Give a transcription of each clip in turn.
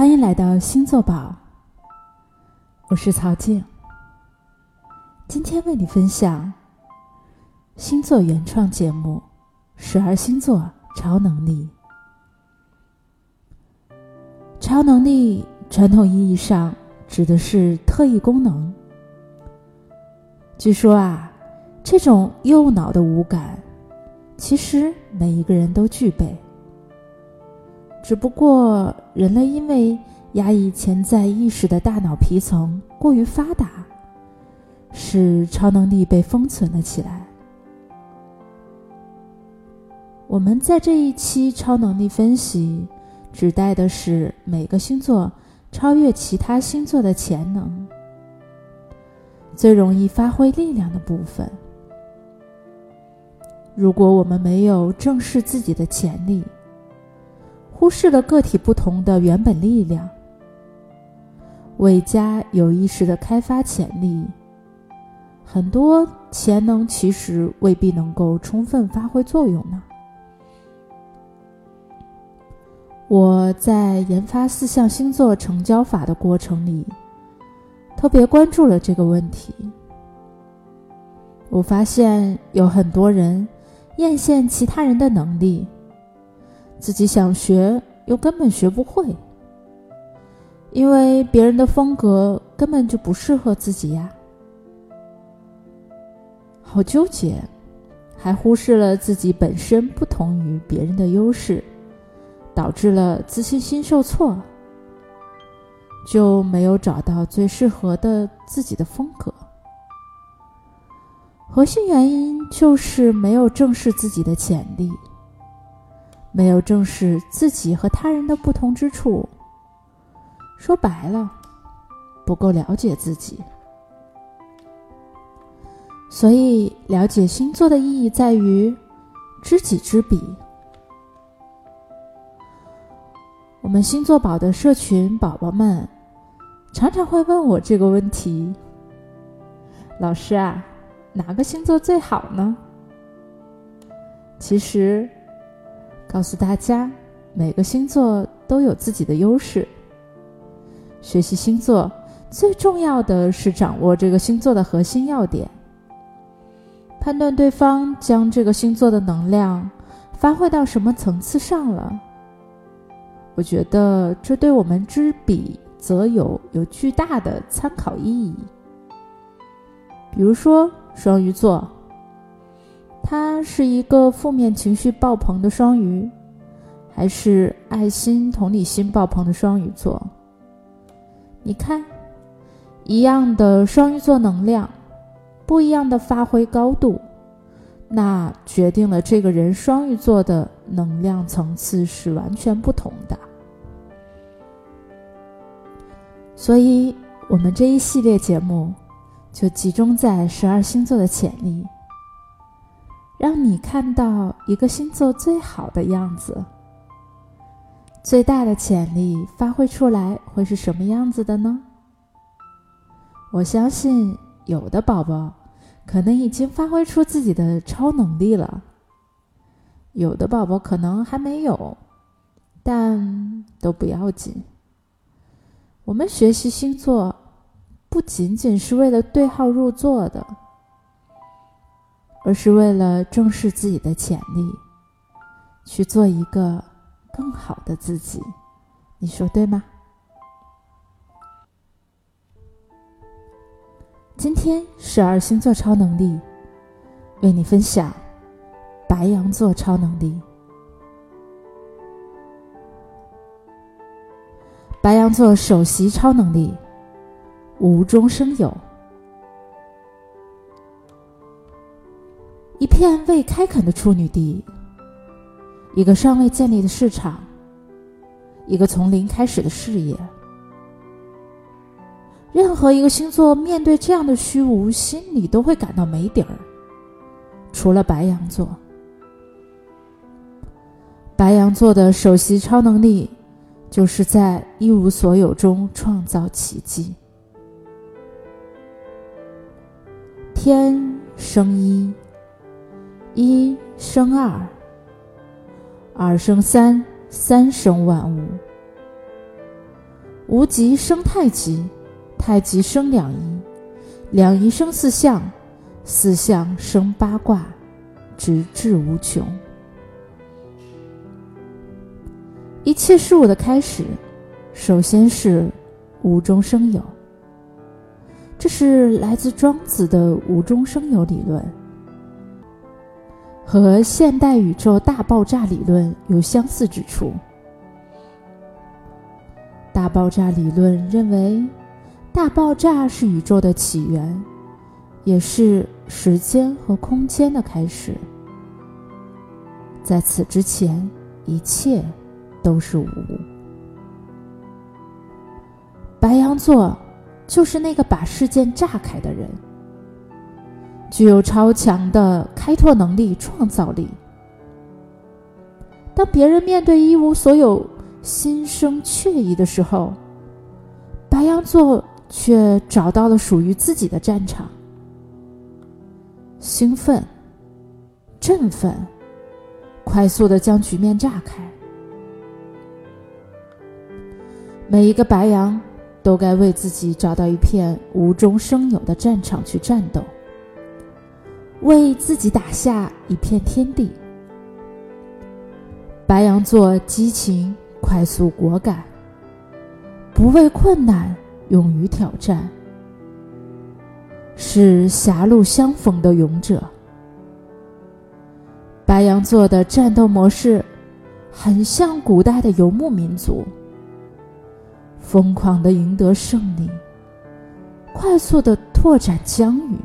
欢迎来到星座宝，我是曹静。今天为你分享星座原创节目《十二星座超能力》。超能力传统意义上指的是特异功能。据说啊，这种右脑的五感，其实每一个人都具备。只不过，人类因为压抑潜在意识的大脑皮层过于发达，使超能力被封存了起来。我们在这一期超能力分析，指代的是每个星座超越其他星座的潜能，最容易发挥力量的部分。如果我们没有正视自己的潜力，忽视了个体不同的原本力量，未加有意识的开发潜力，很多潜能其实未必能够充分发挥作用呢。我在研发四象星座成交法的过程里，特别关注了这个问题。我发现有很多人艳羡其他人的能力。自己想学又根本学不会，因为别人的风格根本就不适合自己呀，好纠结，还忽视了自己本身不同于别人的优势，导致了自信心受挫，就没有找到最适合的自己的风格。核心原因就是没有正视自己的潜力。没有正视自己和他人的不同之处，说白了，不够了解自己。所以，了解星座的意义在于知己知彼。我们星座宝的社群宝宝们常常会问我这个问题：“老师啊，哪个星座最好呢？”其实。告诉大家，每个星座都有自己的优势。学习星座最重要的是掌握这个星座的核心要点，判断对方将这个星座的能量发挥到什么层次上了。我觉得这对我们知彼则友有巨大的参考意义。比如说双鱼座。他是一个负面情绪爆棚的双鱼，还是爱心同理心爆棚的双鱼座？你看，一样的双鱼座能量，不一样的发挥高度，那决定了这个人双鱼座的能量层次是完全不同的。所以，我们这一系列节目就集中在十二星座的潜力。让你看到一个星座最好的样子，最大的潜力发挥出来会是什么样子的呢？我相信有的宝宝可能已经发挥出自己的超能力了，有的宝宝可能还没有，但都不要紧。我们学习星座不仅仅是为了对号入座的。而是为了正视自己的潜力，去做一个更好的自己，你说对吗？今天十二星座超能力，为你分享白羊座超能力。白羊座首席超能力，无中生有。一片未开垦的处女地，一个尚未建立的市场，一个从零开始的事业。任何一个星座面对这样的虚无，心里都会感到没底儿。除了白羊座，白羊座的首席超能力，就是在一无所有中创造奇迹。天生一。一生二，二生三，三生万物。无极生太极，太极生两仪，两仪生四象，四象生八卦，直至无穷。一切事物的开始，首先是无中生有。这是来自庄子的无中生有理论，和现代宇宙大爆炸理论有相似之处。大爆炸理论认为，大爆炸是宇宙的起源，也是时间和空间的开始。在此之前，一切都是无。白羊座。就是那个把事件炸开的人，具有超强的开拓能力、创造力。当别人面对一无所有、心生怯意的时候，白羊座却找到了属于自己的战场。兴奋、振奋，快速的将局面炸开。每一个白羊。都该为自己找到一片无中生有的战场去战斗，为自己打下一片天地。白羊座激情、快速、果敢，不畏困难，勇于挑战，是狭路相逢的勇者。白羊座的战斗模式很像古代的游牧民族。疯狂的赢得胜利，快速的拓展疆域，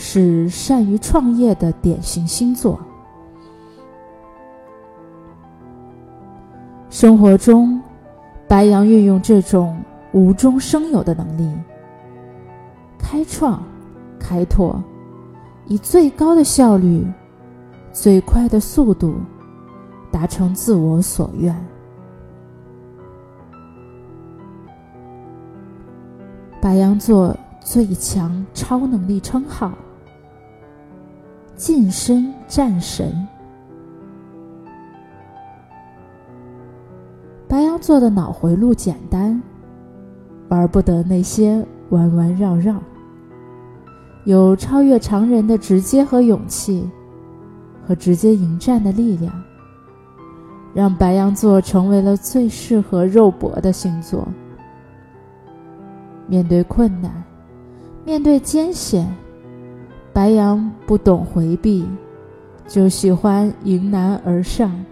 是善于创业的典型星座。生活中，白羊运用这种无中生有的能力，开创、开拓，以最高的效率、最快的速度，达成自我所愿。白羊座最强超能力称号：近身战神。白羊座的脑回路简单，玩不得那些弯弯绕绕，有超越常人的直接和勇气，和直接迎战的力量，让白羊座成为了最适合肉搏的星座。面对困难，面对艰险，白羊不懂回避，就喜欢迎难而上，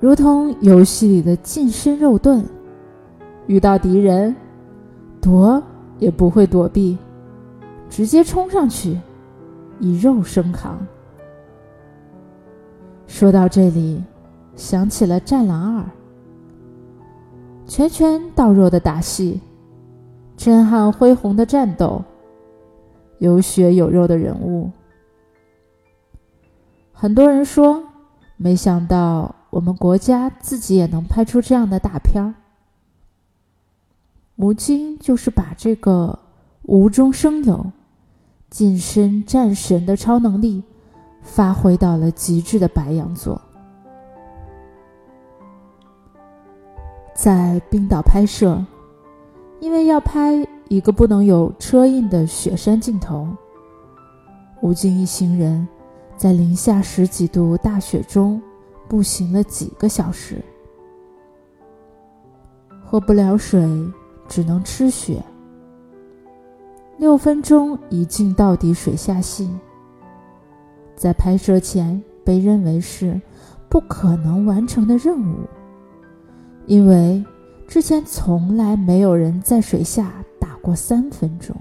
如同游戏里的近身肉盾，遇到敌人，躲也不会躲避，直接冲上去，以肉身扛。说到这里，想起了《战狼二》。拳拳到肉的打戏，震撼恢宏的战斗，有血有肉的人物。很多人说，没想到我们国家自己也能拍出这样的大片儿。吴京就是把这个无中生有、近身战神的超能力发挥到了极致的白羊座。在冰岛拍摄，因为要拍一个不能有车印的雪山尽头，吴京一行人在零下十几度大雪中步行了几个小时，喝不了水，只能吃雪。六分钟一镜到底水下戏，在拍摄前被认为是不可能完成的任务。因为之前从来没有人在水下过三分钟。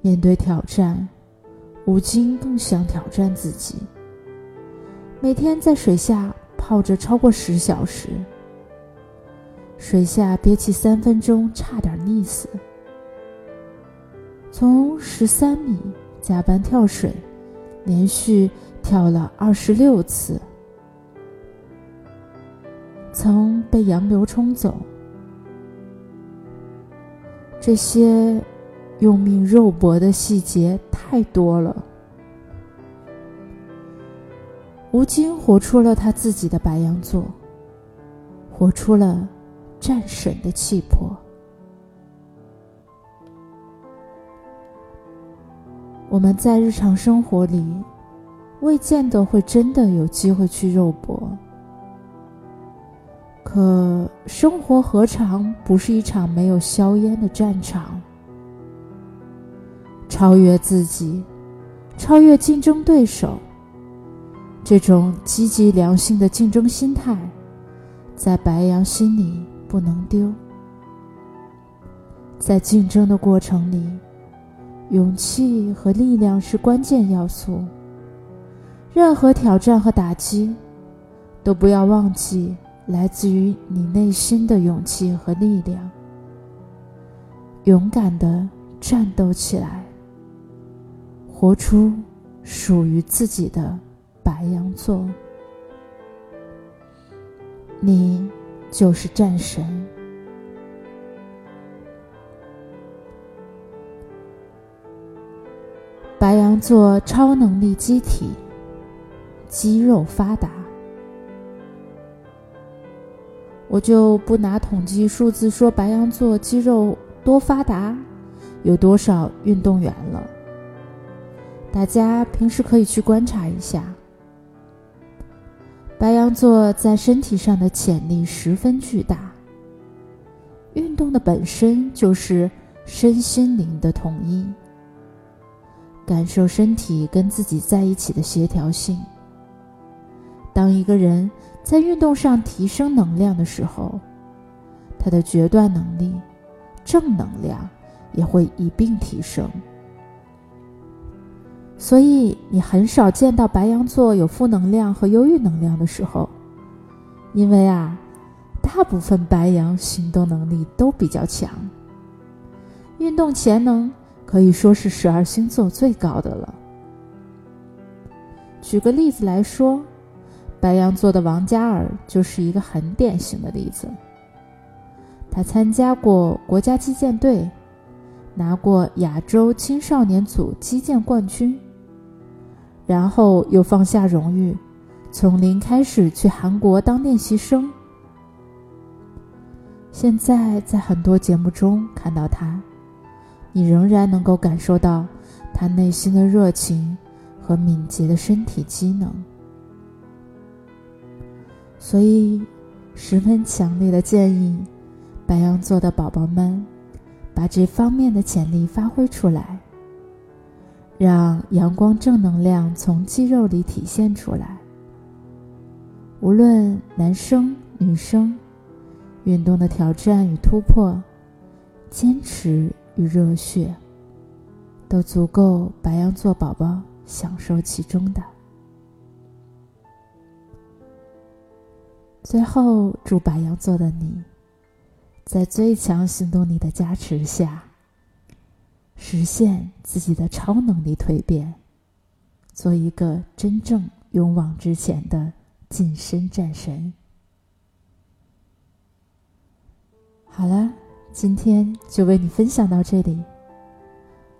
面对挑战，吴京更想挑战自己。每天在水下泡着超过十小时，水下憋气三分钟差点溺死。从十三米加班跳水，连续跳了二十六次。曾被洋流冲走，这些用命肉搏的细节太多了。吴京活出了他自己的白羊座，活出了战神的气魄。我们在日常生活里，未见得会真的有机会去肉搏。可生活何尝不是一场没有硝烟的战场？超越自己，超越竞争对手，这种积极良性的竞争心态，在白羊心里不能丢。在竞争的过程里，勇气和力量是关键要素。任何挑战和打击，都不要忘记。来自于你内心的勇气和力量，勇敢的战斗起来，活出属于自己的白羊座。你就是战神。白羊座超能力机体，肌肉发达。我就不拿统计数字说白羊座肌肉多发达，有多少运动员了。大家平时可以去观察一下，白羊座在身体上的潜力十分巨大。运动的本身就是身心灵的统一，感受身体跟自己在一起的协调性。当一个人。在运动上提升能量的时候，他的决断能力、正能量也会一并提升。所以你很少见到白羊座有负能量和忧郁能量的时候，因为啊，大部分白羊行动能力都比较强，运动潜能可以说是十二星座最高的了。举个例子来说。白羊座的王嘉尔就是一个很典型的例子。他参加过国家击剑队，拿过亚洲青少年组击剑冠军，然后又放下荣誉，从零开始去韩国当练习生。现在在很多节目中看到他，你仍然能够感受到他内心的热情和敏捷的身体机能。所以，十分强烈的建议，白羊座的宝宝们，把这方面的潜力发挥出来，让阳光正能量从肌肉里体现出来。无论男生女生，运动的挑战与突破，坚持与热血，都足够白羊座宝宝享受其中的。最后，祝白羊座的你，在最强行动力的加持下，实现自己的超能力蜕变，做一个真正勇往直前的近身战神。好了，今天就为你分享到这里，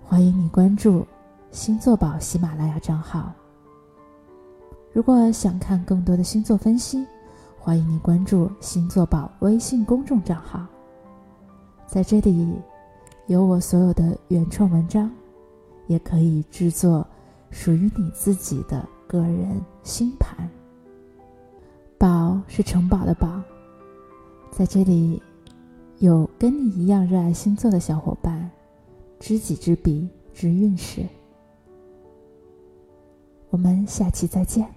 欢迎你关注星座宝喜马拉雅账号。如果想看更多的星座分析。欢迎你关注星座宝微信公众账号，在这里有我所有的原创文章，也可以制作属于你自己的个人星盘。宝是城堡的宝，在这里有跟你一样热爱星座的小伙伴，知己知彼，知运势。我们下期再见。